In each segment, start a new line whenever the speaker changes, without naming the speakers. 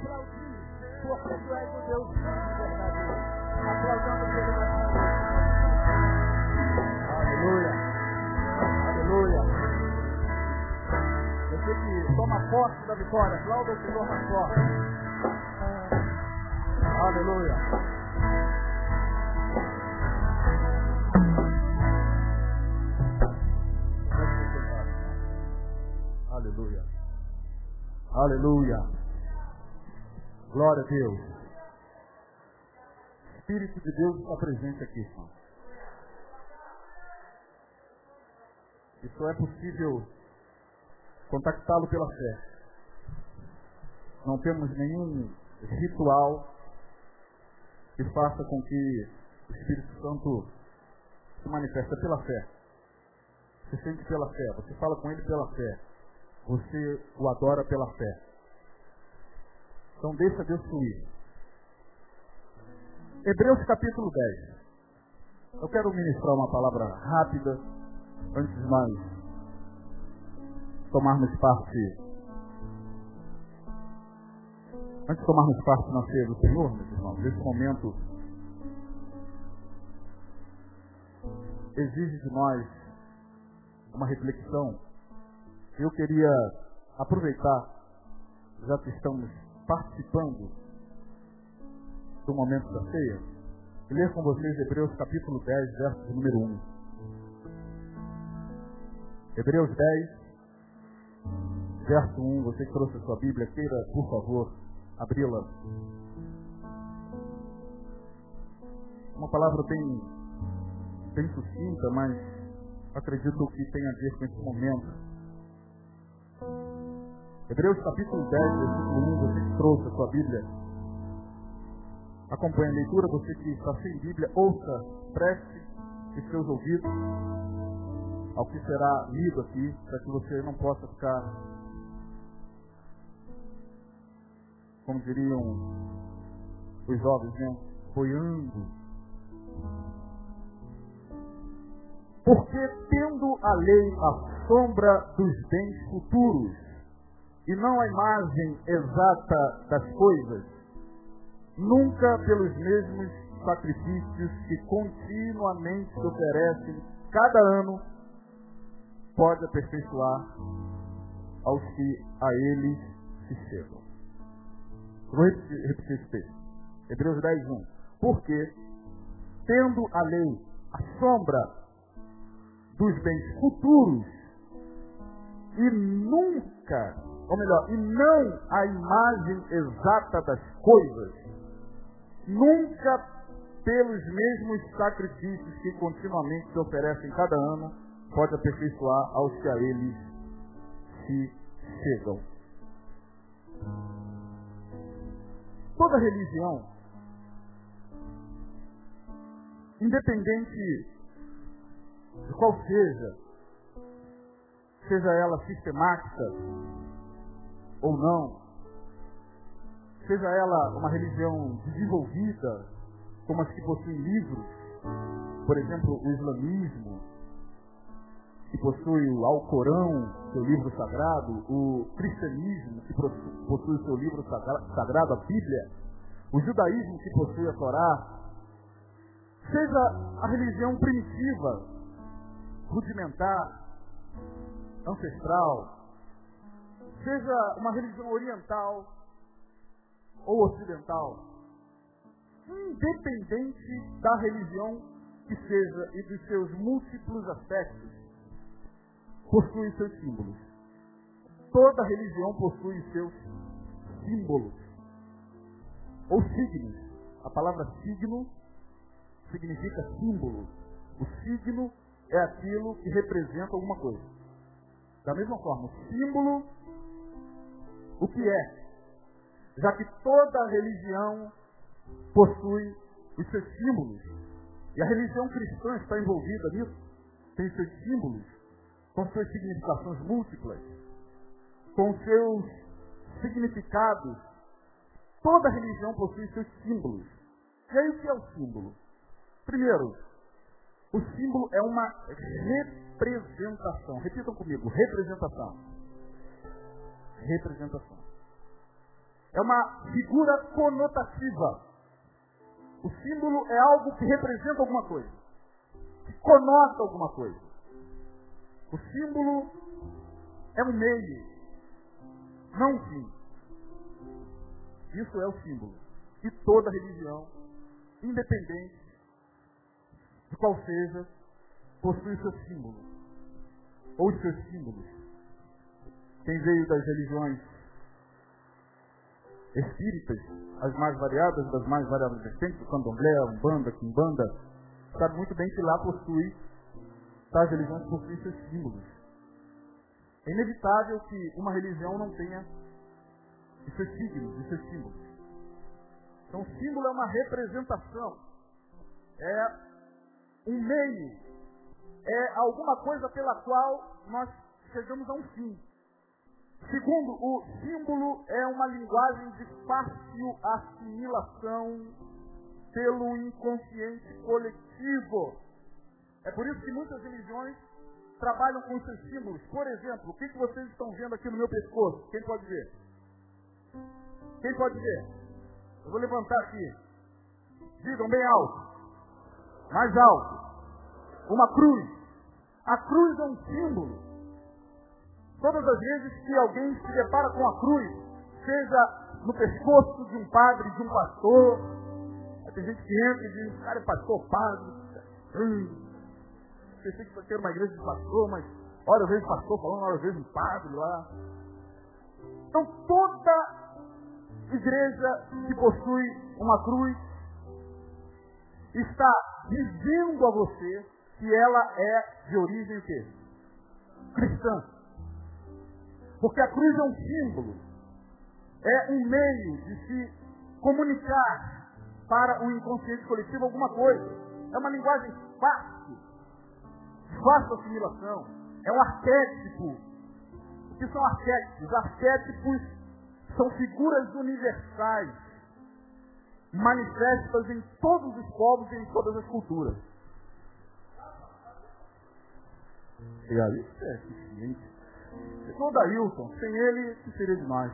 aplaudir, porque tu és o Deus de verdade. Aplaudamos ele Aleluia. Aleluia. Você que toma posse da vitória, aplauda o Senhor. Aleluia. Aleluia. Aleluia. Glória a Deus. Espírito de Deus está presente aqui, irmão. E só é possível contactá-lo pela fé. Não temos nenhum ritual que faça com que o Espírito Santo se manifeste pela fé. Você sente pela fé, você fala com ele pela fé. Você o adora pela fé. Então deixa Deus fluir. Hebreus capítulo 10. Eu quero ministrar uma palavra rápida antes de nós tomarmos parte. Antes de tomarmos parte na ceia do Senhor, meus irmãos, nesse momento exige de nós uma reflexão eu queria aproveitar, já que estamos participando do momento da ceia, ler com vocês Hebreus capítulo 10, verso número 1. Hebreus 10, verso 1. Você que trouxe a sua Bíblia, queira, por favor, abri-la. Uma palavra bem, bem sucinta, mas acredito que tem a ver com esse momento Hebreus capítulo 10, versículo 1, você que trouxe a sua Bíblia. Acompanhe a leitura, você que está sem Bíblia, ouça, preste os seus ouvidos ao que será lido aqui, para que você não possa ficar, como diriam os jovens, né? boiando. Porque tendo a lei a sombra dos bens futuros, e não a imagem exata das coisas, nunca pelos mesmos sacrifícios que continuamente se oferecem cada ano, pode aperfeiçoar aos que a eles se chegam. Vou repetir esse texto. Hebreus 10, 1. Porque, tendo a lei a sombra dos bens futuros, e nunca ou melhor, e não a imagem exata das coisas, nunca pelos mesmos sacrifícios que continuamente se oferecem cada ano, pode aperfeiçoar aos que a eles se chegam. Toda religião, independente de qual seja, seja ela sistemática, ou não, seja ela uma religião desenvolvida, como as que possuem livros, por exemplo, o islamismo, que possui o Alcorão, seu livro sagrado, o cristianismo, que possui seu livro sagrado, a Bíblia, o judaísmo, que possui a Torá, seja a religião primitiva, rudimentar, ancestral, seja uma religião oriental ou ocidental, independente da religião que seja e dos seus múltiplos aspectos, possui seus símbolos. Toda religião possui seus símbolos ou signos. A palavra signo significa símbolo. O signo é aquilo que representa alguma coisa. Da mesma forma, o símbolo o que é, já que toda religião possui os seus símbolos. E a religião cristã está envolvida nisso, tem seus símbolos, com suas significações múltiplas, com seus significados. Toda religião possui seus símbolos. E aí o que é o símbolo? Primeiro, o símbolo é uma representação. Repitam comigo, representação representação. é uma figura conotativa. O símbolo é algo que representa alguma coisa, que conota alguma coisa. O símbolo é um meio, não um fim. Isso é o símbolo. E toda religião, independente de qual seja, possui seu símbolo. Ou seus símbolos. Quem veio das religiões espíritas, as mais variadas, das mais variadas vertentes, candomblé, umbanda, quimbanda, sabe muito bem que lá possui, tais religiões possuem seus símbolos. É inevitável que uma religião não tenha os seus signos, os seus símbolos. Então, o símbolo é uma representação, é um meio, é alguma coisa pela qual nós chegamos a um fim. Segundo, o símbolo é uma linguagem de fácil assimilação pelo inconsciente coletivo. É por isso que muitas religiões trabalham com seus símbolos. Por exemplo, o que, que vocês estão vendo aqui no meu pescoço? Quem pode ver? Quem pode ver? Eu vou levantar aqui. Digam bem alto. Mais alto. Uma cruz. A cruz é um símbolo. Todas as vezes que alguém se depara com a cruz, seja no pescoço de um padre, de um pastor, tem gente que entra e diz, cara é pastor, padre. Hum, pensei que era uma igreja de pastor, mas hora eu vejo pastor falando, hora eu vejo um padre lá. Então toda igreja que possui uma cruz está dizendo a você que ela é de origem o quê? Cristã. Porque a cruz é um símbolo, é um meio de se comunicar para o inconsciente coletivo alguma coisa. É uma linguagem fácil, fácil assimilação. É um arquétipo. O que são arquétipos? Arquétipos são figuras universais, manifestas em todos os povos e em todas as culturas. Obrigado. Isso é Chegou o Dailton. Sem ele, seria demais.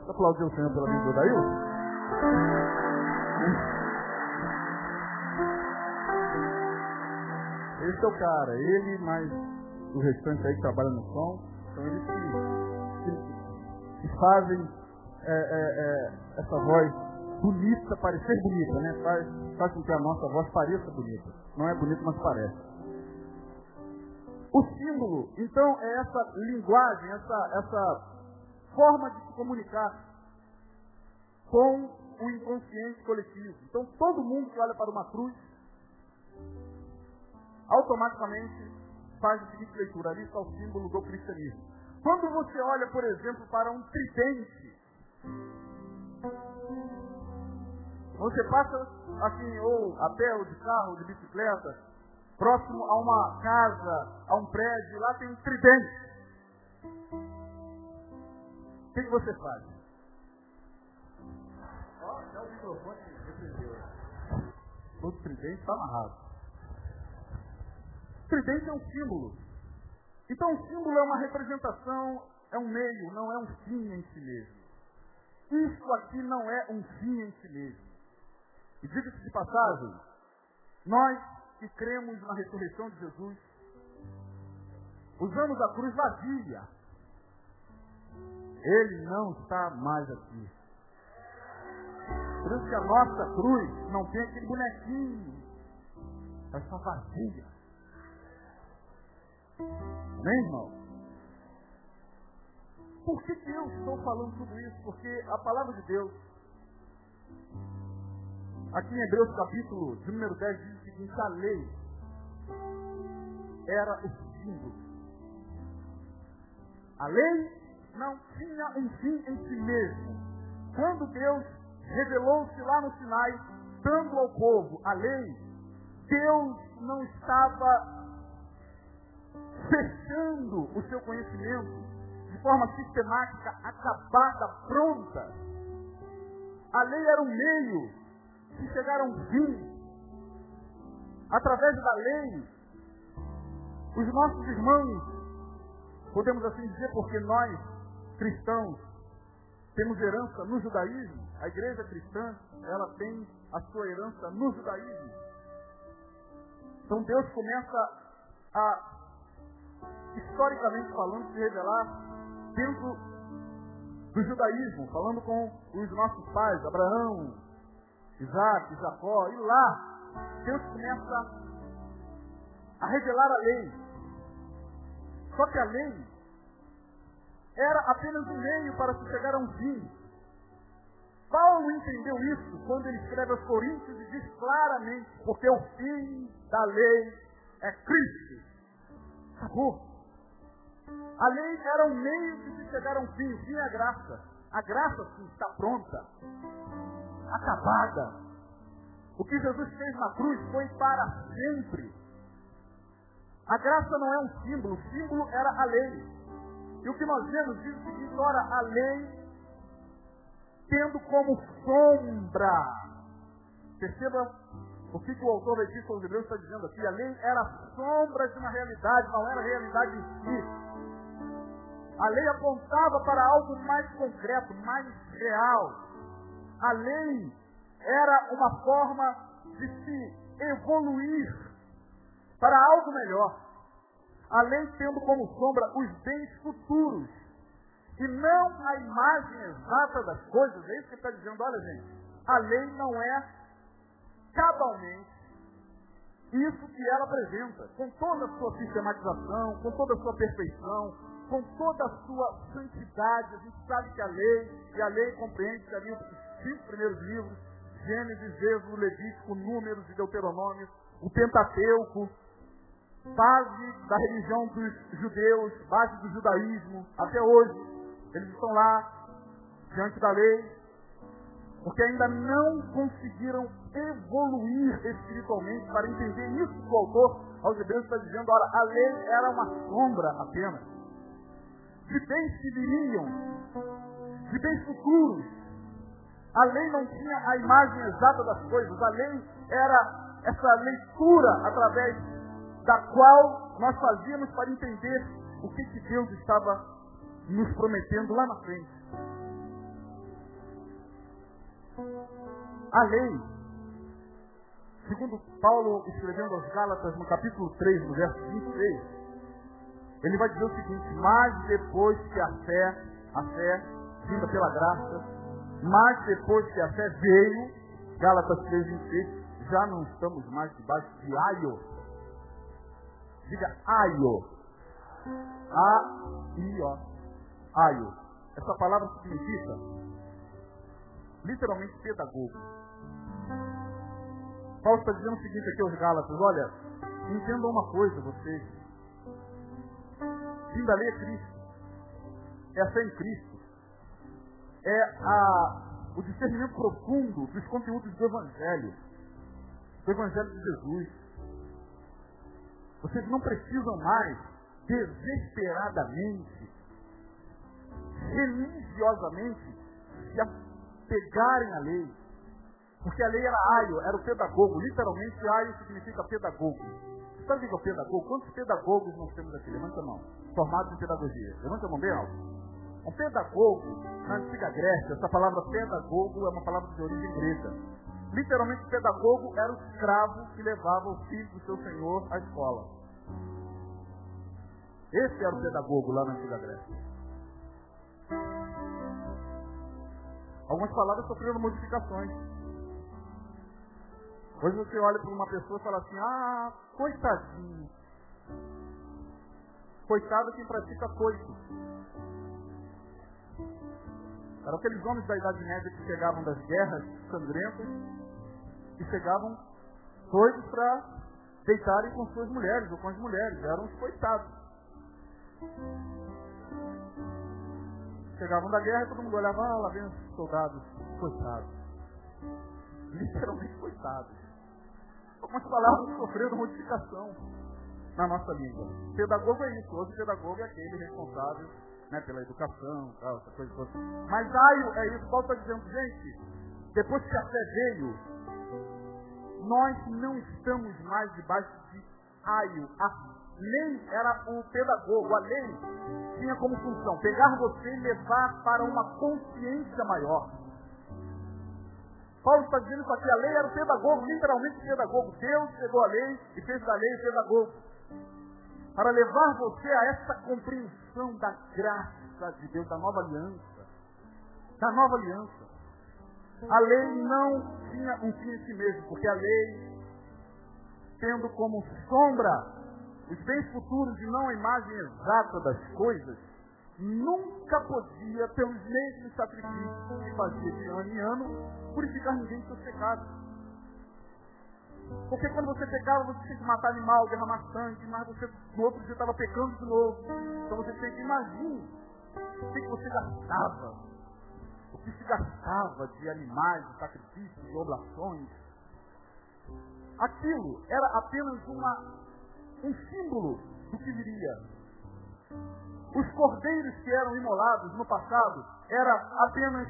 Você aplaudiu o Senhor pela vida do Dailton? Esse é o cara. Ele, mais o restante aí que trabalha no som. São eles que, que, que fazem é, é, é, essa voz bonita, parecer bonita, né? Faz, faz com que a nossa voz pareça bonita. Não é bonita, mas parece. O símbolo, então, é essa linguagem, essa, essa forma de se comunicar com o inconsciente coletivo. Então, todo mundo que olha para uma cruz, automaticamente faz a seguinte leitura: ali está o símbolo do cristianismo. Quando você olha, por exemplo, para um tridente, você passa assim, ou a pé, ou de carro, ou de bicicleta, próximo a uma casa, a um prédio, lá tem um tridente. O que, que você faz? Ó, oh, o microfone repreendeu. O tridente está amarrado. Tridente é um símbolo. Então o símbolo é uma representação, é um meio, não é um fim em si mesmo. Isso aqui não é um fim em si mesmo. E diga-se de passagem, nós que cremos na ressurreição de Jesus, usamos a cruz vazia. Ele não está mais aqui. Por isso que a nossa cruz não tem aquele bonequinho. Ela está vazia. Amém, irmão? Por que, que eu estou falando tudo isso? Porque a palavra de Deus, aqui em Hebreus capítulo de número 10, diz seguinte, a lei era o símbolo. A lei não tinha um fim em si mesmo. Quando Deus revelou-se lá no Sinai, dando ao povo a lei, Deus não estava fechando o seu conhecimento de forma sistemática, acabada, pronta. A lei era um meio de chegar a um fim através da lei, os nossos irmãos, podemos assim dizer, porque nós, cristãos, temos herança no judaísmo. A igreja cristã, ela tem a sua herança no judaísmo. Então Deus começa a, historicamente falando, se revelar dentro do judaísmo, falando com os nossos pais, Abraão, Isaac, Jacó, e lá Deus começa a revelar a lei. Só que a lei era apenas um meio para se chegar a um fim. Paulo entendeu isso quando ele escreve aos Coríntios e diz claramente, porque o fim da lei é Cristo. Acabou. A lei era um meio de se chegar a um fim, o fim é a graça. A graça sim está pronta, acabada. O que Jesus fez na cruz foi para sempre. A graça não é um símbolo, o símbolo era a lei. E o que nós vemos diz o seguinte, ora, a lei tendo como sombra. Perceba o que, que o autor da Epístola aos está dizendo aqui. A lei era sombra de uma realidade, não era realidade em si. A lei apontava para algo mais concreto, mais real. A lei era uma forma de se evoluir para algo melhor. A lei tendo como sombra os bens futuros e não a imagem exata das coisas. É isso que está dizendo. Olha, gente, a lei não é cabalmente isso que ela apresenta, com toda a sua sistematização, com toda a sua perfeição, com toda a sua santidade. A gente sabe que a lei, e a lei compreende ali os cinco primeiros livros, Gênesis, Êxodo, Levítico, Números e Deuteronômio, o Pentateuco, base da religião dos judeus, base do judaísmo, até hoje. Eles estão lá, diante da lei, porque ainda não conseguiram evoluir espiritualmente para entender isso que o autor aos hebreus está dizendo. Ora, a lei era uma sombra apenas. De bens que viriam, de bens futuros. A lei não tinha a imagem exata das coisas. A lei era essa leitura através da qual nós fazíamos para entender o que, que Deus estava nos prometendo lá na frente. A lei, segundo Paulo escrevendo aos Gálatas no capítulo 3, no verso 23, ele vai dizer o seguinte, mas depois que a fé, a fé vinda pela graça, mas depois que a fé veio, Gálatas 3, 23, já não estamos mais debaixo de aio. Diga aio. A-I-O aio. Essa palavra significa literalmente pedagogo. Paulo está dizendo o seguinte aqui aos Gálatas, olha, entendam uma coisa vocês. Fim da lei é Cristo. É a fé em Cristo. É a, o discernimento profundo dos conteúdos do Evangelho. Do Evangelho de Jesus. Vocês não precisam mais desesperadamente religiosamente se apegarem à lei. Porque a lei era aio, era o pedagogo. Literalmente, aio significa pedagogo. Sabe o que é o pedagogo? Quantos pedagogos nós temos aqui? Levanta a mão. Formados em pedagogia. Levanta a mão bem alto. Um pedagogo, na antiga Grécia, essa palavra pedagogo é uma palavra de origem grega. Literalmente, pedagogo era o escravo que levava o filho do seu senhor à escola. Esse era o pedagogo lá na antiga Grécia. Algumas palavras sofreram modificações. Hoje você olha para uma pessoa e fala assim, ah, coitadinho. Coitado quem pratica coito. Eram aqueles homens da Idade Média que chegavam das guerras sangrentas e chegavam doidos para deitarem com suas mulheres ou com as mulheres. Eram os coitados. Chegavam da guerra e todo mundo olhava, ah, lá vem os soldados, coitados. Literalmente coitados. Algumas palavras sofreram modificação na nossa língua. Pedagogo é isso, hoje pedagogo é aquele responsável né, pela educação, tal, essa coisa toda. Mas aio é isso, Paulo está dizendo, gente, depois que a fé veio, nós não estamos mais debaixo de aio, a lei era o pedagogo, a lei tinha como função pegar você e levar para uma consciência maior. Paulo está dizendo isso aqui, a lei era o pedagogo, literalmente o pedagogo. Deus pegou a lei e fez da lei o pedagogo. Para levar você a essa compreensão da graça de Deus, da nova aliança. Da nova aliança. A lei não tinha um fim em si mesmo, porque a lei, tendo como sombra os bens futuros e não a imagem exata das coisas, nunca podia, pelos meios de sacrifício que fazia de ano em ano, purificar ninguém dos seus pecados. Porque quando você pecava, você tinha que matar animal, derramar sangue, mas você no outro dia estava pecando de novo. Então você tem que imaginar o que, você gastava. O que se gastava de animais, de sacrifícios, de oblações. Aquilo era apenas uma, um símbolo do que viria. Os cordeiros que eram imolados no passado era apenas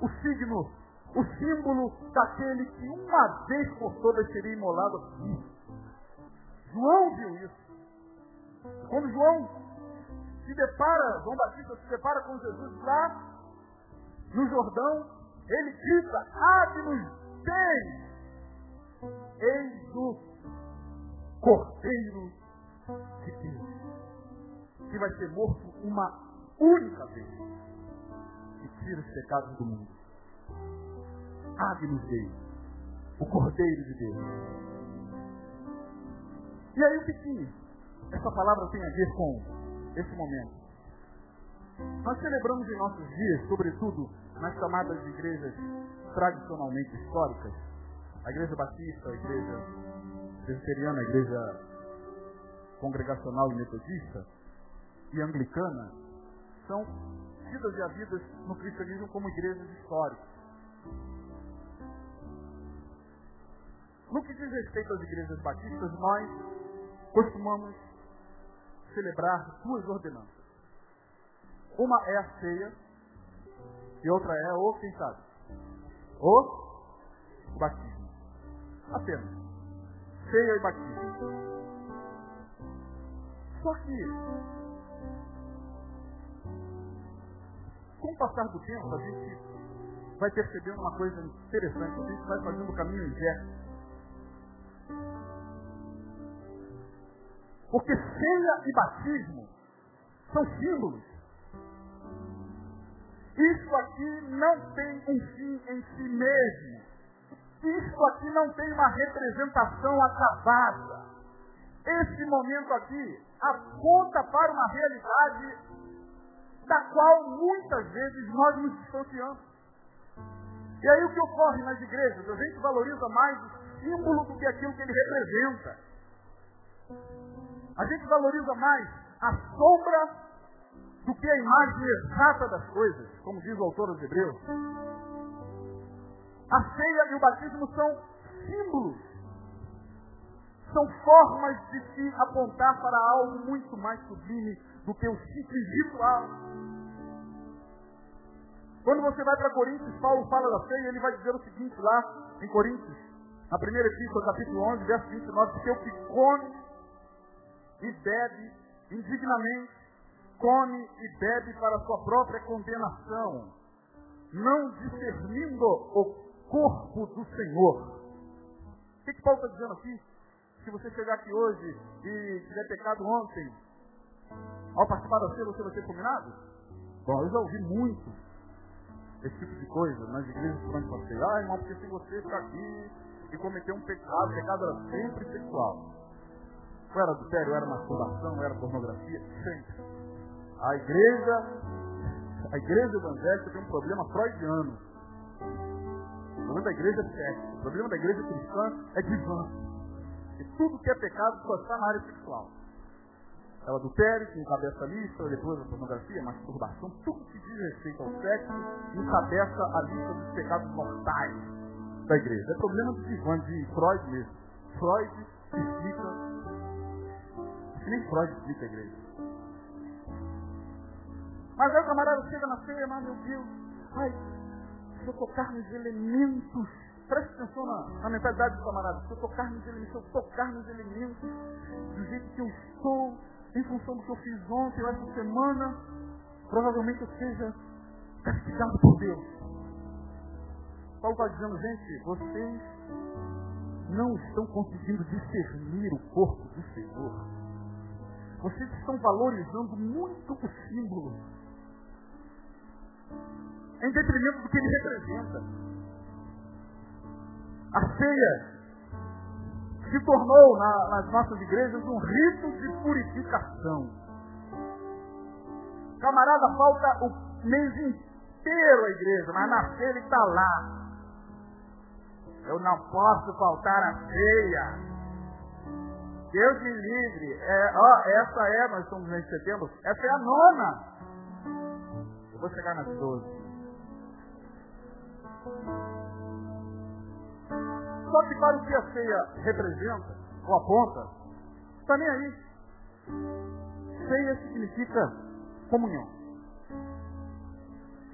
o signo, o símbolo daquele que uma vez por todas seria imolado. João viu isso. Quando João se depara, João Batista se depara com Jesus lá no Jordão, ele grita, abre-nos bem. Eis o Cordeiro de Deus que vai ser morto uma única vez e tira os pecados do mundo. Agnus Dei, o Cordeiro de Deus. E aí o que, que essa palavra tem a ver com esse momento? Nós celebramos em nossos dias, sobretudo nas chamadas de igrejas tradicionalmente históricas, a igreja batista, a igreja presbiteriana, a igreja congregacional e metodista, e anglicana são tidas e havidas no cristianismo como igrejas históricas. No que diz respeito às igrejas batistas, nós costumamos celebrar duas ordenanças. Uma é a ceia e outra é o, quem sabe? O batismo. Apenas. Ceia e batismo. Só que Com o passar do tempo, a gente vai percebendo uma coisa interessante, a gente vai fazendo o caminho inverso. Porque ceia e batismo são símbolos. Isso aqui não tem um fim em si mesmo. Isso aqui não tem uma representação acabada. Esse momento aqui aponta para uma realidade da qual muitas vezes nós nos distanciamos. E aí o que ocorre nas igrejas? A gente valoriza mais o símbolo do que aquilo que ele representa. A gente valoriza mais a sombra do que a imagem exata das coisas, como diz o autor dos Hebreus. A ceia e o batismo são símbolos. São formas de se apontar para algo muito mais sublime do que o simples ritual. Quando você vai para Coríntios, Paulo fala da ceia, ele vai dizer o seguinte lá em Coríntios, na primeira epístola, capítulo 11, verso 29, porque o que come e bebe indignamente, come e bebe para sua própria condenação, não discernindo o corpo do Senhor. O que, que Paulo está dizendo aqui? Se você chegar aqui hoje e tiver pecado ontem, ao participar da ceia você vai ser combinado? Bom, eu já ouvi muito esse tipo de coisa nas igrejas onde passei. Ah, irmão, porque se você ficar aqui e cometer um pecado, pecado era sempre sexual. Ou era adultério, era masturbação, era pornografia, sempre. A igreja, a igreja evangélica tem um problema freudiano. O problema da igreja é sexo. O problema da igreja cristã é divã. E tudo que é pecado só está na área sexual é o adultério, que encabeça a lista, depois a pornografia, masturbação, tudo que diz respeito ao sexo, encabeça a lista dos pecados mortais da igreja. É problema do Ivan, de Freud mesmo. Freud explica, que nem Freud explica a igreja. Mas aí o camarada chega na ceia, mas meu Deus, ai, se eu tocar nos elementos Preste atenção na, na mentalidade do camarada. Se eu tocar nos elementos, se eu tocar nos elementos do jeito que eu estou, em função do que eu fiz ontem, ou essa semana, provavelmente eu seja castigado por Deus. Paulo está dizendo, gente, vocês não estão conseguindo discernir o corpo do Senhor. Vocês estão valorizando muito o símbolo, em detrimento do que ele representa. A ceia se tornou na, nas nossas igrejas um rito de purificação. Camarada, falta o mês inteiro a igreja, mas na ceia ele está lá. Eu não posso faltar a ceia. Deus me livre. É, ó, essa é, nós estamos no mês de setembro, essa é a nona. Eu vou chegar nas doze. Só que para o que a ceia representa, ou aponta, está nem aí. Ceia significa comunhão.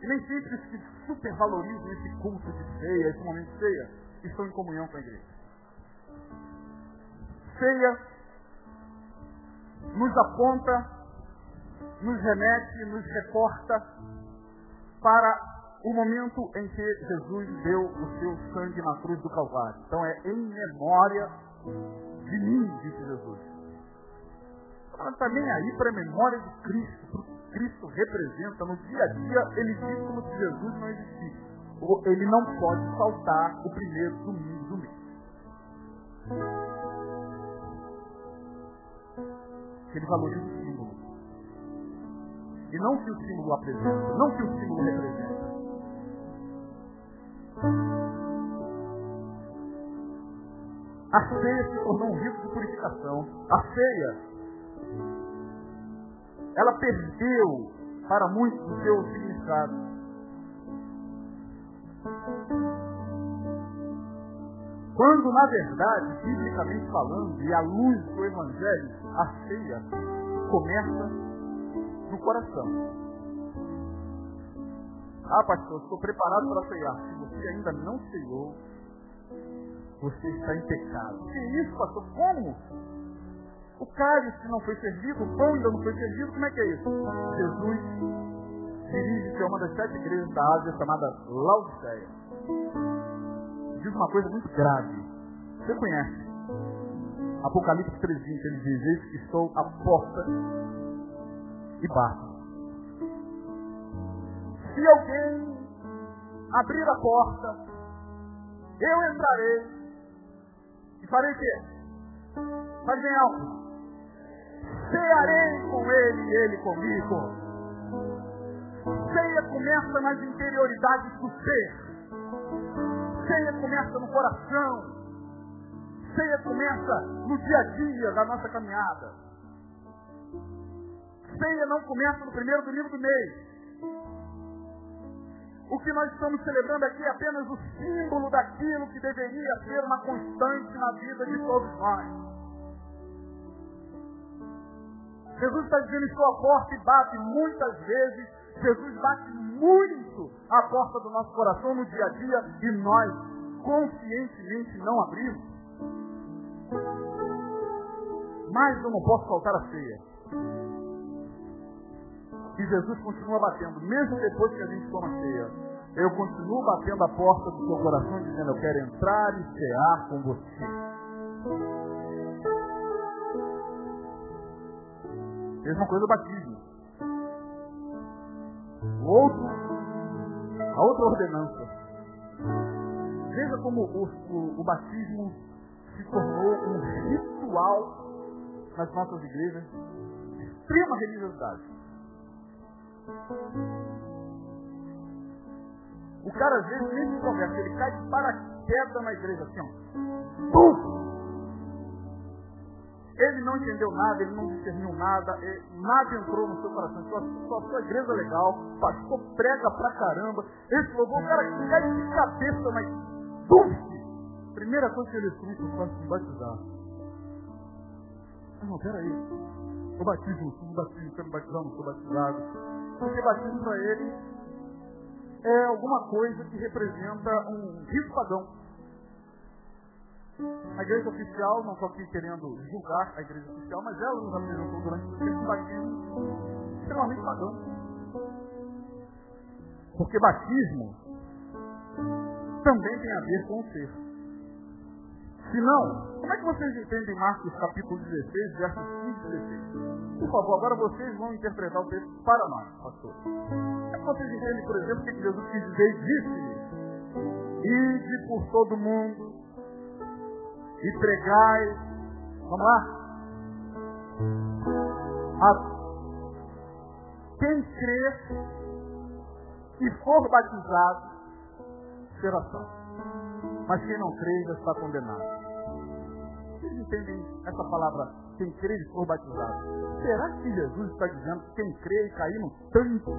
E nem sempre se supervalorizam esse culto de ceia, esse momento de ceia, estão em comunhão com a igreja. Ceia nos aponta, nos remete, nos reporta para o momento em que Jesus deu o seu sangue na cruz do Calvário. Então é em memória de mim, disse Jesus. Ela está nem aí para a memória de Cristo, para o que Cristo representa no dia a dia, ele diz como se Jesus não existisse. Ele não pode faltar o primeiro domingo do mês. Ele valoriza o símbolo. E não que o símbolo apresenta, não que o símbolo representa. A ceia se tornou um rito de purificação. A ceia, ela perdeu para muitos o seu significado. Quando, na verdade, biblicamente falando, e à luz do Evangelho, a ceia começa no coração. Ah, pastor, estou preparado para ceiar. Se você ainda não ceiou, você está em pecado. Que isso, pastor? Como? O cálice não foi servido, o pão ainda não foi servido, como é que é isso? Jesus dirige-se a uma das sete igrejas da Ásia chamada Laodiceia. Diz uma coisa muito grave. Você conhece? Apocalipse 3.20, ele diz, eis que estou à porta e bato. Se alguém abrir a porta, eu entrarei e farei o quê? Faz bem alto. Cearei com ele e ele comigo. Ceia começa nas interioridades do ser. Ceia começa no coração. Ceia começa no dia a dia da nossa caminhada. Ceia não começa no primeiro domingo do mês. O que nós estamos celebrando aqui é apenas o símbolo daquilo que deveria ser uma constante na vida de todos nós. Jesus está dizendo, estou à porta e bate muitas vezes. Jesus bate muito à porta do nosso coração no dia a dia e nós conscientemente não abrimos. Mas eu não posso faltar a ceia. E Jesus continua batendo, mesmo depois que a gente toma ceia. Eu continuo batendo a porta do seu coração, dizendo, eu quero entrar e cear com você. Mesma coisa o batismo. Outro, a outra ordenança. Veja como o, o, o batismo se tornou um ritual nas nossas igrejas de extrema religiosidade. O cara às vezes nem se conversa, ele cai de paraquedas na igreja assim, ó. Ele não entendeu nada, ele não discerniu nada, nada entrou no seu coração. Só, sua igreja legal, pastor prega pra caramba. Esse louvor, o cara cai de cabeça, mas bum! Primeira coisa que ele eu faço me batizar. Não, peraí. Eu batizo, eu batizo, quero batizar, não sou batizado. Porque batismo para ele é alguma coisa que representa um rito pagão. A igreja oficial, não estou aqui querendo julgar a igreja oficial, mas ela nos apresentou durante o tempo batismo extremamente pagão. Porque batismo também tem a ver com o ser. Se não, como é que vocês entendem Marcos capítulo 16, versos 15 e 16? Por favor, agora vocês vão interpretar o texto para nós, pastor. Como é que vocês entendem, por exemplo, o que Jesus quis dizer e disse? Ide por todo mundo e pregai, vamos lá, a quem crer e for batizado será salvo. Mas quem não crê já está condenado. Vocês entendem essa palavra, quem crê e for batizado? Será que Jesus está dizendo que quem crê e cair no tanque,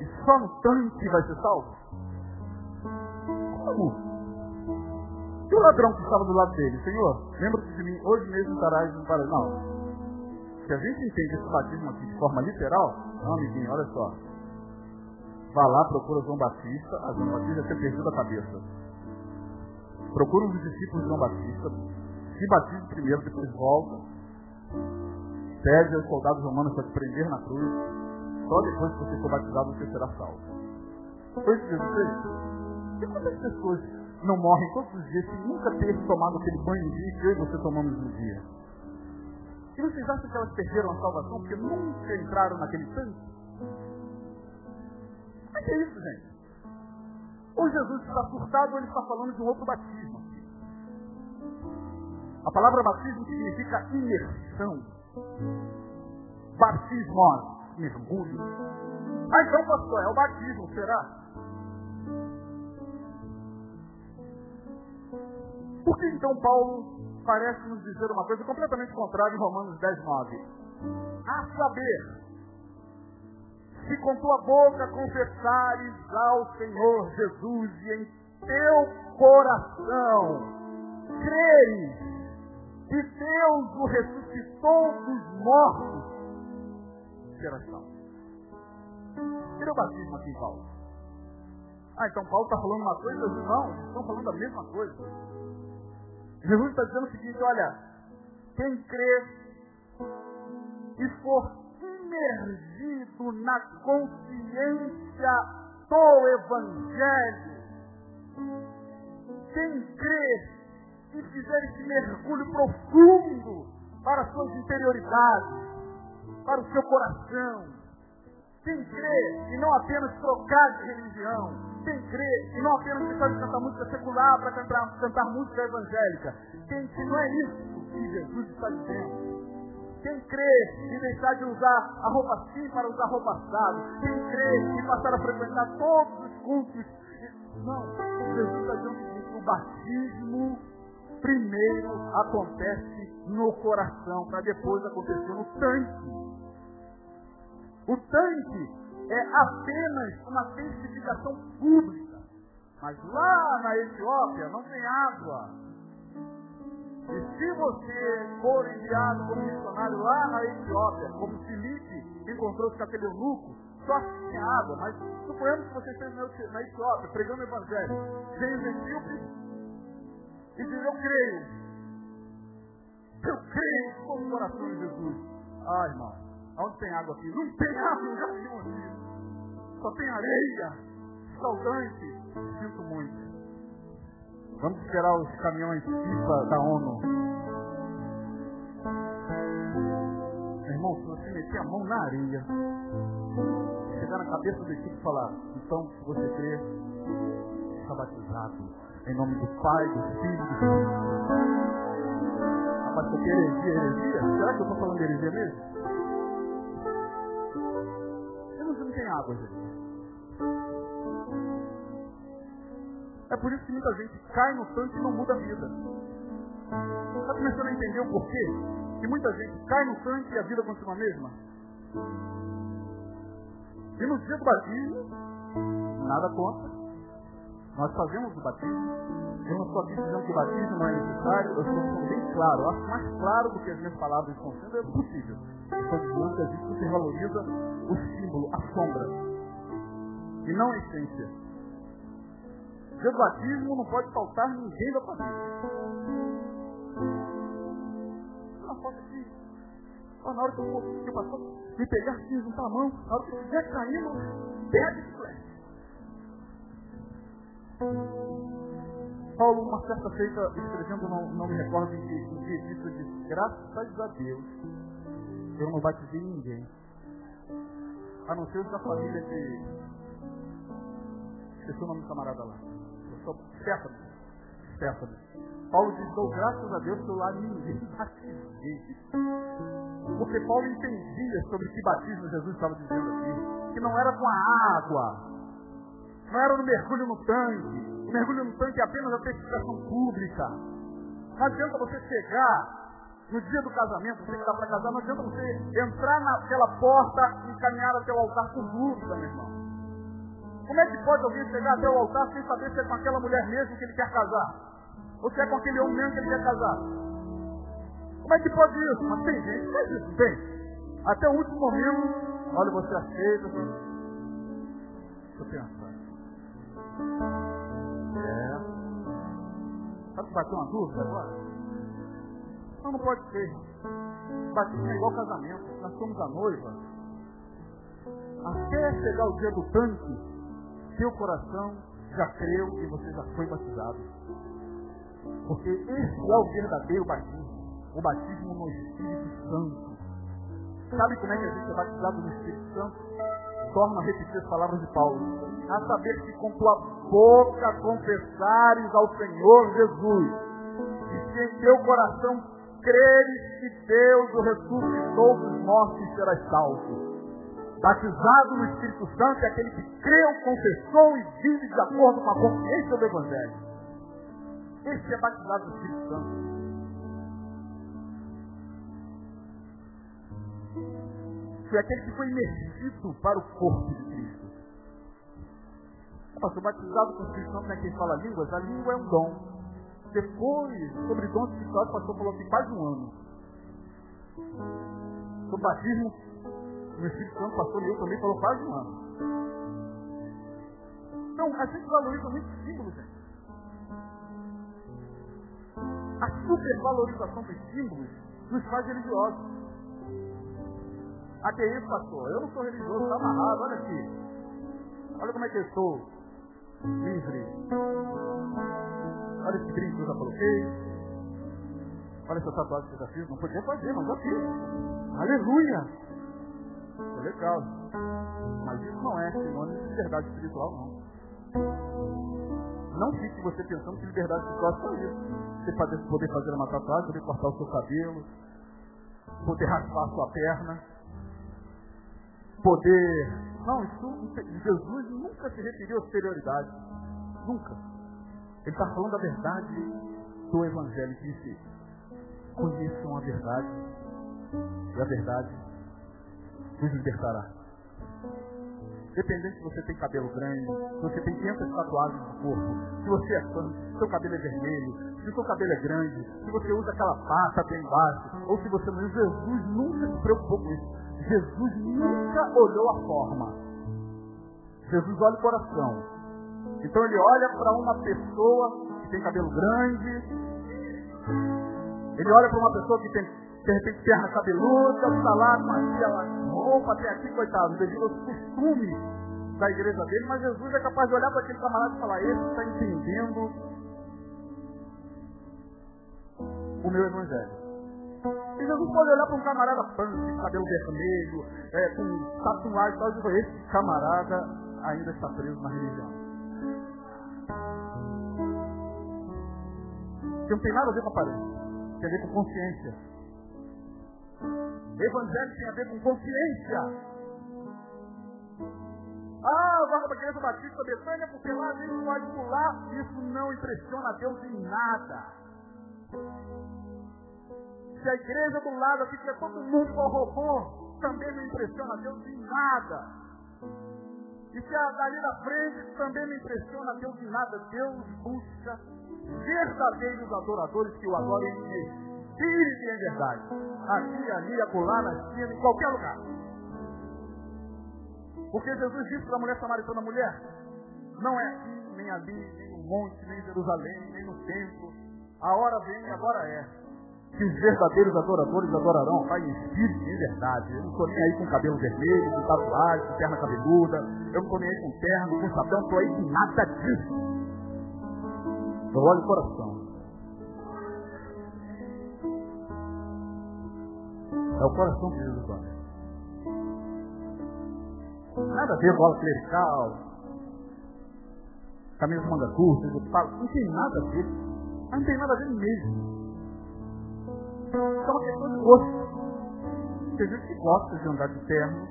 e só no tanque vai ser salvo? Como? E o ladrão que estava do lado dele, Senhor, lembra-te de mim, hoje mesmo estarás no paraíso. Não. Se a gente entende esse batismo aqui de forma literal, não, amiguinho, olha só. Vá lá, procura João Batista, a João Batista ter perdido a cabeça. Procura dos discípulos de João Batista, se batize primeiro, depois volta. Pede aos soldados romanos para te prender na cruz. Só depois que você for batizado, você será salvo. Foi isso que Jesus fez? E quantas pessoas não morrem todos os dias sem nunca ter tomado aquele banho dia que eu e você tomamos no dia? E vocês acham que elas perderam a salvação porque nunca entraram naquele tanque? Mas é isso, gente? Ou Jesus está surtado ou ele está falando de um outro batismo. A palavra batismo significa imersão. Batismo, mergulho. Ah, então, pastor, é o batismo, será? Por que então Paulo parece nos dizer uma coisa completamente contrária em Romanos 10, 9? A saber, se com tua boca confessares ao Senhor Jesus e em teu coração creres que Deus o ressuscitou dos mortos, serás salvo. Tira o batismo aqui, Paulo. Ah, então Paulo está falando uma coisa? Não, estão falando a mesma coisa. Jesus está dizendo o seguinte, olha, quem crê e for imergido na consciência do Evangelho. Quem crê e fizer esse mergulho profundo para as suas interioridades, para o seu coração. Quem crê e não apenas trocar de religião. Quem crê e não apenas deixar de cantar música secular para cantar, cantar música evangélica. Quem que não é isso que Jesus está dizendo. Quem crê e deixar de usar a roupa assim para usar roupa assado. Quem crê e passar a frequentar todos os cultos. Não, Jesus está dizendo que o batismo primeiro acontece no coração, para depois acontecer no tanque. O tanque é apenas uma testificação pública. Mas lá na Etiópia não tem água. E se você for enviado como missionário lá na Etiópia, como Filipe encontrou-se com aquele eunuco, só tinha água, mas suponhamos que você esteja na Etiópia pregando o Evangelho. Vem os etíopes e diz, eu creio. Eu creio com o coração de Jesus. Ah, irmão, onde tem água aqui? Não tem água, já viu aqui. Só tem areia, saudante. Sinto muito. Vamos esperar os caminhões FIFA da ONU. Irmão, se você meter a mão na areia, chegar na cabeça do equipe e falar, então, se você crê, está batizado. Em nome do Pai, do Filho do Espírito. Rapaz, você quer heresia, heresia? Será que eu estou falando de heresia mesmo? Água. É por isso que muita gente cai no tanque e não muda a vida. Está começando a entender o porquê? Que muita gente cai no tanque e a vida continua a mesma? E no dia do batismo, nada contra. Nós fazemos o batismo. Eu não estou aqui dizendo que o batismo não é necessário, eu estou bem claro. Eu acho mais claro do que as minhas palavras estão sendo, é possível. Eu que a gente você valoriza o símbolo, a sombra. E não a essência. Do batismo não pode faltar ninguém da família. Não falta aqui. na hora que eu, o pastor me pegar assim, juntar a mão, na hora que estiver caindo, e flecha. Paulo, uma certa feita, escrevendo, não, não me recordo em que, que disse, graças a Deus, eu não batizei ninguém. A não ser os da família de. Esqueci o nome do camarada lá. Eu sou Stefano. Stefano. Paulo diz, dou graças a Deus que eu lá ninguém batizei. Porque Paulo entendia sobre que batismo Jesus estava dizendo aqui. Que não era com a água. Não era no mergulho no tanque. O mergulho no tanque é apenas a testificação pública. Não adianta você chegar no dia do casamento, você que está para casar, não adianta você entrar naquela porta e caminhar até o altar com dúvida, meu irmão. Como é que pode alguém chegar até o altar sem saber se é com aquela mulher mesmo que ele quer casar? Ou se é com aquele homem mesmo que ele quer casar? Como é que pode isso? Mas tem gente que faz isso, tem. Até o último momento, olha, você aceita. Deixa eu pensar. É. Sabe que bateu uma dúvida agora? Não, não pode ser. Batismo é igual casamento. Nós somos a noiva. Até chegar o dia do tanque, seu coração já creu e você já foi batizado. Porque esse é o verdadeiro batismo. O batismo no Espírito Santo. Sabe como é que a gente é batizado no Espírito Santo? Torna a repetir as palavras de Paulo. A saber que com tua boca confessares ao Senhor Jesus. E se em teu coração creres que Deus o ressuscitou dos mortos e serás salvo. Batizado no Espírito Santo é aquele que creu, confessou e vive de acordo com a consciência do Evangelho. Esse é batizado no Espírito Santo. Foi aquele que foi imergido para o corpo de Cristo. Pastor, batizado com o Espírito Santo não é quem fala línguas? A língua é um dom. Depois, sobre dons espirituais, o pastor falou assim, quase um ano. Sobre batismo, no Espírito Santo, o pastor Leo também falou quase um ano. Então, a gente valoriza muito símbolos, gente. A supervalorização dos símbolos nos faz religiosos. Até isso, pastor. Eu não sou religioso, está amarrado, olha aqui. Olha como é que eu estou. Livre. Olha esse brinco que eu já coloquei. Olha essa tatuagem que eu já fiz. Não podia fazer, mas já fiz. Aleluia! É legal. Mas isso não é sinônimo de liberdade espiritual, não. Não fique você pensando que liberdade espiritual é só isso. Você poder fazer uma tatuagem, poder cortar o seu cabelo, poder raspar a sua perna, poder. Não, isso, Jesus nunca se referiu à superioridade. Nunca. Ele está falando da verdade do Evangelho que disse, conheçam a verdade, e a verdade nos libertará. Dependente se você tem cabelo grande, se você tem 500 tatuagens no corpo, se você é fã, se seu cabelo é vermelho, se seu cabelo é grande, se você usa aquela pata bem embaixo, ou se você não Jesus nunca se preocupou com isso. Jesus nunca olhou a forma. Jesus olha o coração. Então ele olha para uma pessoa que tem cabelo grande, ele olha para uma pessoa que tem, de repente, perna cabeluda, está lá com aquela roupa até aqui, coitado, devido aos costumes da igreja dele, mas Jesus é capaz de olhar para aquele camarada e falar, esse está entendendo o meu evangelho. E Jesus pode olhar para um camarada punk, cabelo vermelho, é, com tatuagem e tal, e dizer, esse camarada ainda está preso na religião. Que não tem nada a ver com aparência. Tem a ver com consciência. Evangelho tem a ver com consciência. Ah, vai para a igreja batista Betânia, porque lá a gente pode pular. Isso não impressiona Deus em nada. Se a igreja do lado aqui tiver todo mundo com robô, também não impressiona Deus em nada. E se a dali na frente também não impressiona Deus em nada, Deus busca verdadeiros adoradores que o adorem em espírito e em verdade. Aqui, ali, acolá, na esquina, em qualquer lugar. Porque Jesus disse para a mulher samaritana, mulher, não é aqui, nem ali, nem no monte, nem em Jerusalém, nem no templo. A hora vem e agora é. Que os verdadeiros adoradores adorarão Pai em espírito e em verdade. Eu não estou nem aí com cabelo vermelho, com tatuagem, com perna cabeluda. Eu não estou nem aí com terno, com chapéu, não estou aí com nada disso. Eu olho o coração. É o coração que Jesus olha. Nada a ver com bola clerical, camisa manga curta, não tem nada a ver. Não tem nada a ver mesmo. É uma questão de gosto. Tem gente que gosta de andar de terno,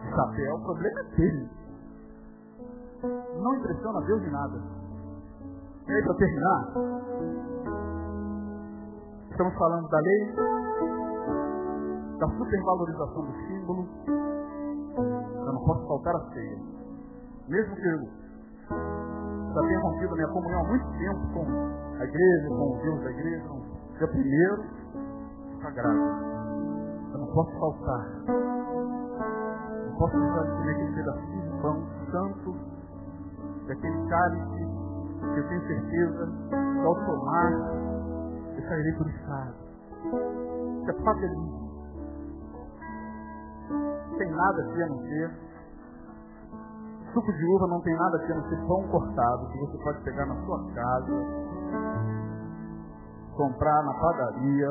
de chapéu, o problema é dele. Não impressiona Deus de nada. E aí, para terminar, estamos falando da lei, da supervalorização do símbolo. Eu não posso faltar a ceia. Mesmo que eu já tenha rompido minha comunhão há muito tempo com a igreja, com o Deus da igreja, dia primeiro, sagrado. Eu não posso faltar. Não posso deixar de comer aquele pedacinho de pão santo, daquele cálice, que eu tenho certeza que ao tomar, eu sairei purificado. Isso é papelismo. Não tem nada aqui a não ser. Suco de uva não tem nada a não ser pão cortado, que você pode pegar na sua casa, comprar na padaria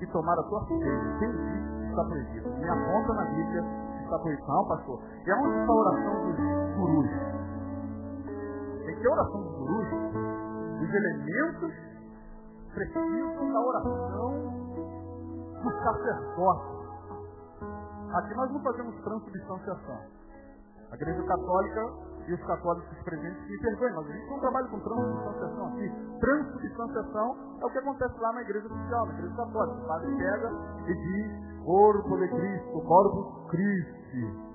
e tomar a tua ceia. Quem disse está proibido? Me aponta na Bíblia está proibido. Não, pastor. E aonde está a oração dos gurus? Tem que oração dos gurus? Os elementos precisam da oração do sacerdote. Aqui nós não fazemos transubstanciação. A igreja católica e os católicos presentes me perdoem, mas a gente não trabalha com transubstanciação aqui. Transubstanciação é o que acontece lá na igreja oficial, na igreja católica. O padre pega e diz, corpo de Cristo, corpo Christi.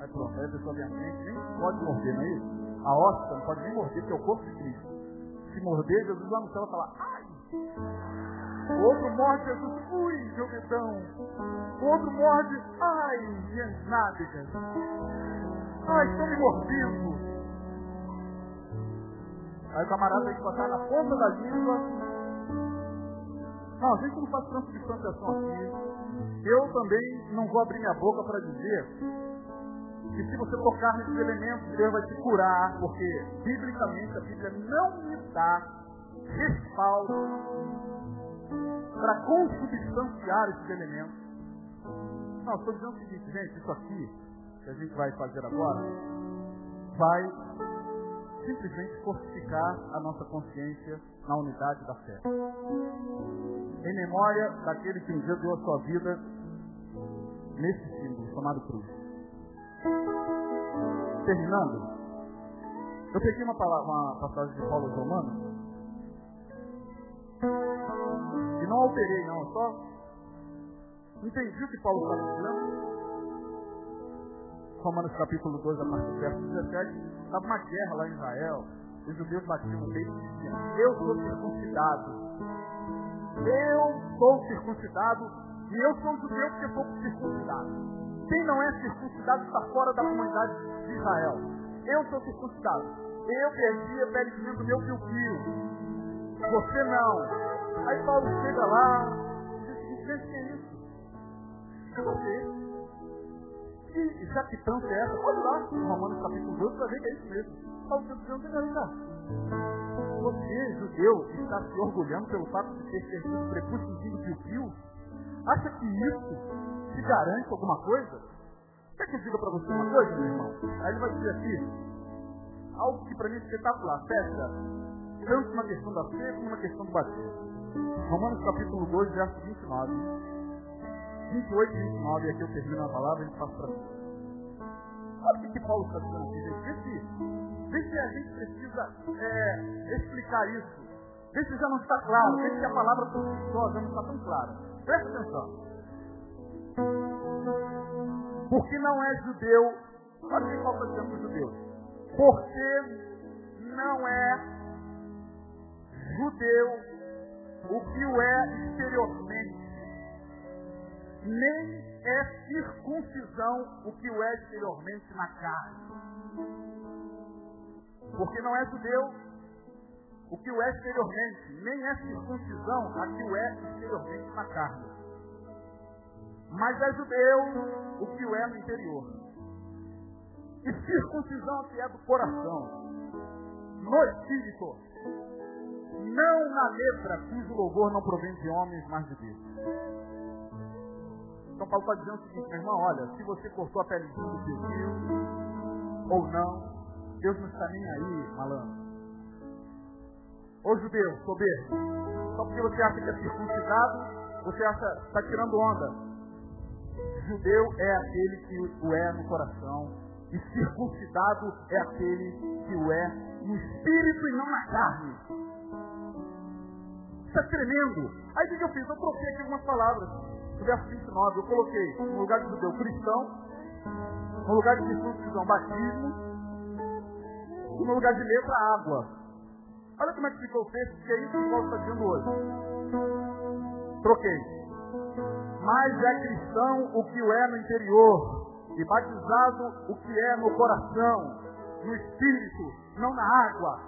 Aí pronto, aí a pessoa vem nem pode morder, não é isso? A hóstia não pode nem morder, porque é o corpo de Cristo. Se morder, Jesus lá no céu vai falar, ai! O outro morde, Jesus, ui, joguetão. O outro morde, ai, minhas nádegas. Ai, estão me mordendo. Aí o camarada tem que botar na ponta da língua. Não, a gente não faz transubstanciação aqui. Eu também não vou abrir minha boca para dizer que se você tocar nesses elementos, Deus vai te curar, porque biblicamente a Bíblia não me dá respaldo para consubstanciar esses elementos. Não, estou dizendo o seguinte, gente, isso aqui que a gente vai fazer agora vai simplesmente fortificar a nossa consciência na unidade da fé. Em memória daquele que um dia deu a sua vida nesse símbolo chamado cruz. Terminando, eu peguei uma, palavra, uma passagem de Paulo Romano e não alterei não, só entendi o que Paulo está dizendo Romanos capítulo 2, a partir do verso 17, estava uma guerra lá em Israel. Os judeus batiam no peito e diziam, eu sou circuncidado. Eu sou circuncidado e eu sou judeu porque sou circuncidado. Quem não é circuncidado está fora da comunidade de Israel. Eu sou circuncidado. Eu perdi a pele do meu fio-fio. Você não. Aí Paulo chega lá diz, gente, que é isso? Você. E jactância é essa? Pode lá, no Romanos capítulo 12, para ver que é isso mesmo. Paulo está dizendo, vem cá. Você, judeu, está se orgulhando pelo fato de ter perdido prepúcio de fio Acha que isso te garante alguma coisa? Quer que eu diga para você uma coisa, meu irmão? Aí ele vai dizer aqui, algo que para mim é espetacular. Peça, tanto na questão da fé como na questão do batismo. Romanos capítulo 2, verso 29. 28 e 29, e aqui eu termino a palavra e passa para frente. Sabe o que Paulo está dizendo aqui, gente? Vê se, a gente precisa é, explicar isso. Vê se já não está claro. Vê se a palavra por si só já não está tão clara. Presta atenção. Porque não é judeu. Olha o que Paulo está dizendo para os judeus. Porque não é judeu o que o é exteriormente nem é circuncisão o que o é exteriormente na carne. Porque não é judeu o que o é exteriormente, nem é circuncisão a que o é exteriormente na carne. Mas é judeu o que o é no interior. E circuncisão que é do coração, no espírito, não na letra, cujo louvor não provém de homens, mas de Deus. Então Paulo está dizendo o seguinte, meu irmão, olha, se você cortou a pele do seu ou não, Deus não está nem aí, malandro. Ô judeu, soberbo, só porque você acha que é circuncidado, você acha está tirando onda. Judeu é aquele que o é no coração, e circuncidado é aquele que o é no espírito e não na carne. Isso é tremendo. Aí o que eu fiz? Eu troquei aqui algumas palavras. No verso 29, eu coloquei no lugar de judeu cristão, no lugar de circuncisão batismo, e no lugar de letra água. Olha como é que ficou o texto, que é isso que Paulo está dizendo hoje. Troquei. Mas é cristão o que o é no interior, e batizado o que é no coração, no espírito, não na água,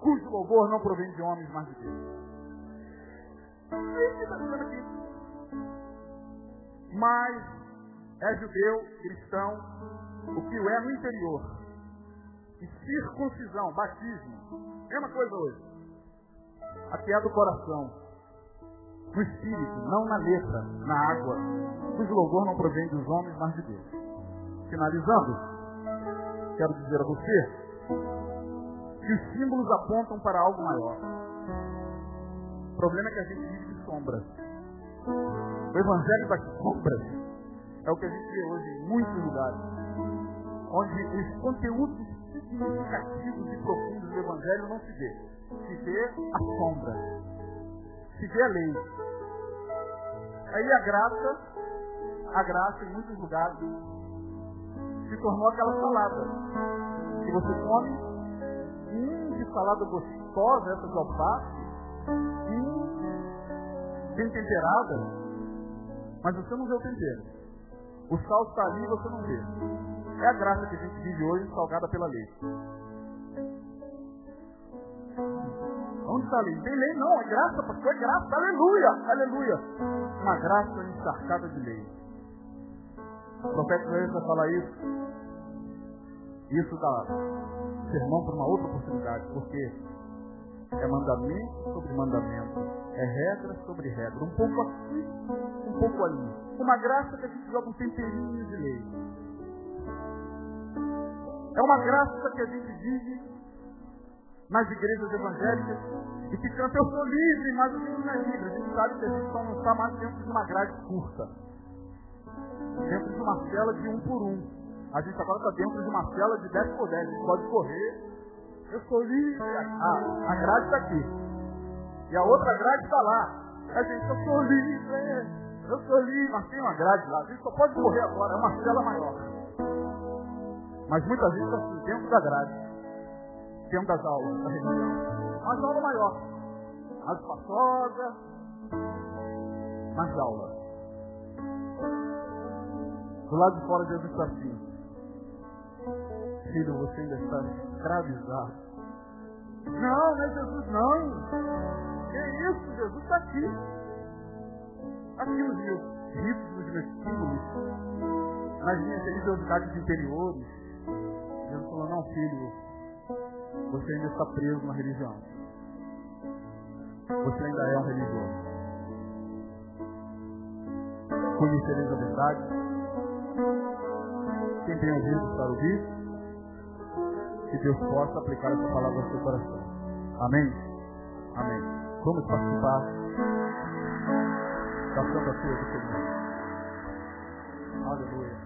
cujo louvor não provém de homens, mas de Deus. Isso que está dizendo aqui. Mas é judeu, cristão, o que o é no interior, e circuncisão, batismo, Mesma coisa hoje. Aqui é do coração. No espírito, não na letra, na água. Cujo louvor não provém dos homens, mas de Deus. Finalizando, quero dizer a você que os símbolos apontam para algo maior. O problema é que a gente vive de sombras. O evangelho das sombras é o que a gente vê hoje em muitos lugares. Onde os conteúdos significativos e profundos do Evangelho não se vê. Se vê a sombra. Se vê a lei. Aí a graça, a graça em muitos lugares, se tornou aquela salada. Que você come, hum, de salada gostosa, essa de alface, hum, bem temperada, mas você não vê o tempero. O sal está ali e você não vê. É a graça que a gente vive hoje, salgada pela lei. Onde está a lei? Tem lei não, é graça, pastor, é graça, aleluia, aleluia. Uma graça encharcada de lei. O profeta Joel vai falar isso. Isso dá sermão para uma outra oportunidade, porque é mandamento sobre mandamento, é regra sobre regra, um pouco aqui, um pouco ali. Uma graça que a gente joga um temperinho de lei. É uma graça que a gente vive nas igrejas evangélicas e que canta eu sou livre, mas o mundo não é livre. A gente sabe que a gente só não está mais dentro de uma grade curta. Dentro de uma cela de um por um. A gente agora está dentro de uma cela de 10 por 10. A gente pode correr. Eu sou livre. A grade está aqui. E a outra grade está lá. A gente, eu sou livre. Eu sou livre, mas tem uma grade lá. A gente só pode correr agora. É uma cela maior. Mas muitas vezes assim, dentro da grade, dentro das aulas da religião. Mas aula maior. Mais espaçosa, mais aula. Do lado de fora Jesus está assim. Filho, você ainda está escravizado. Não, não é Jesus não. Que isso, Jesus está aqui. Aqui nos meus ritos, nos meus nas minhas religiosidades interiores, Jesus falou, não filho, você ainda está preso na religião. Você ainda é um religioso. Conhecereis a verdade. Quem tem ouvido para ouvir, que Deus possa aplicar essa palavra ao seu coração. Amém? Amém. Vamos participar da Santa Ceia do Senhor. Aleluia.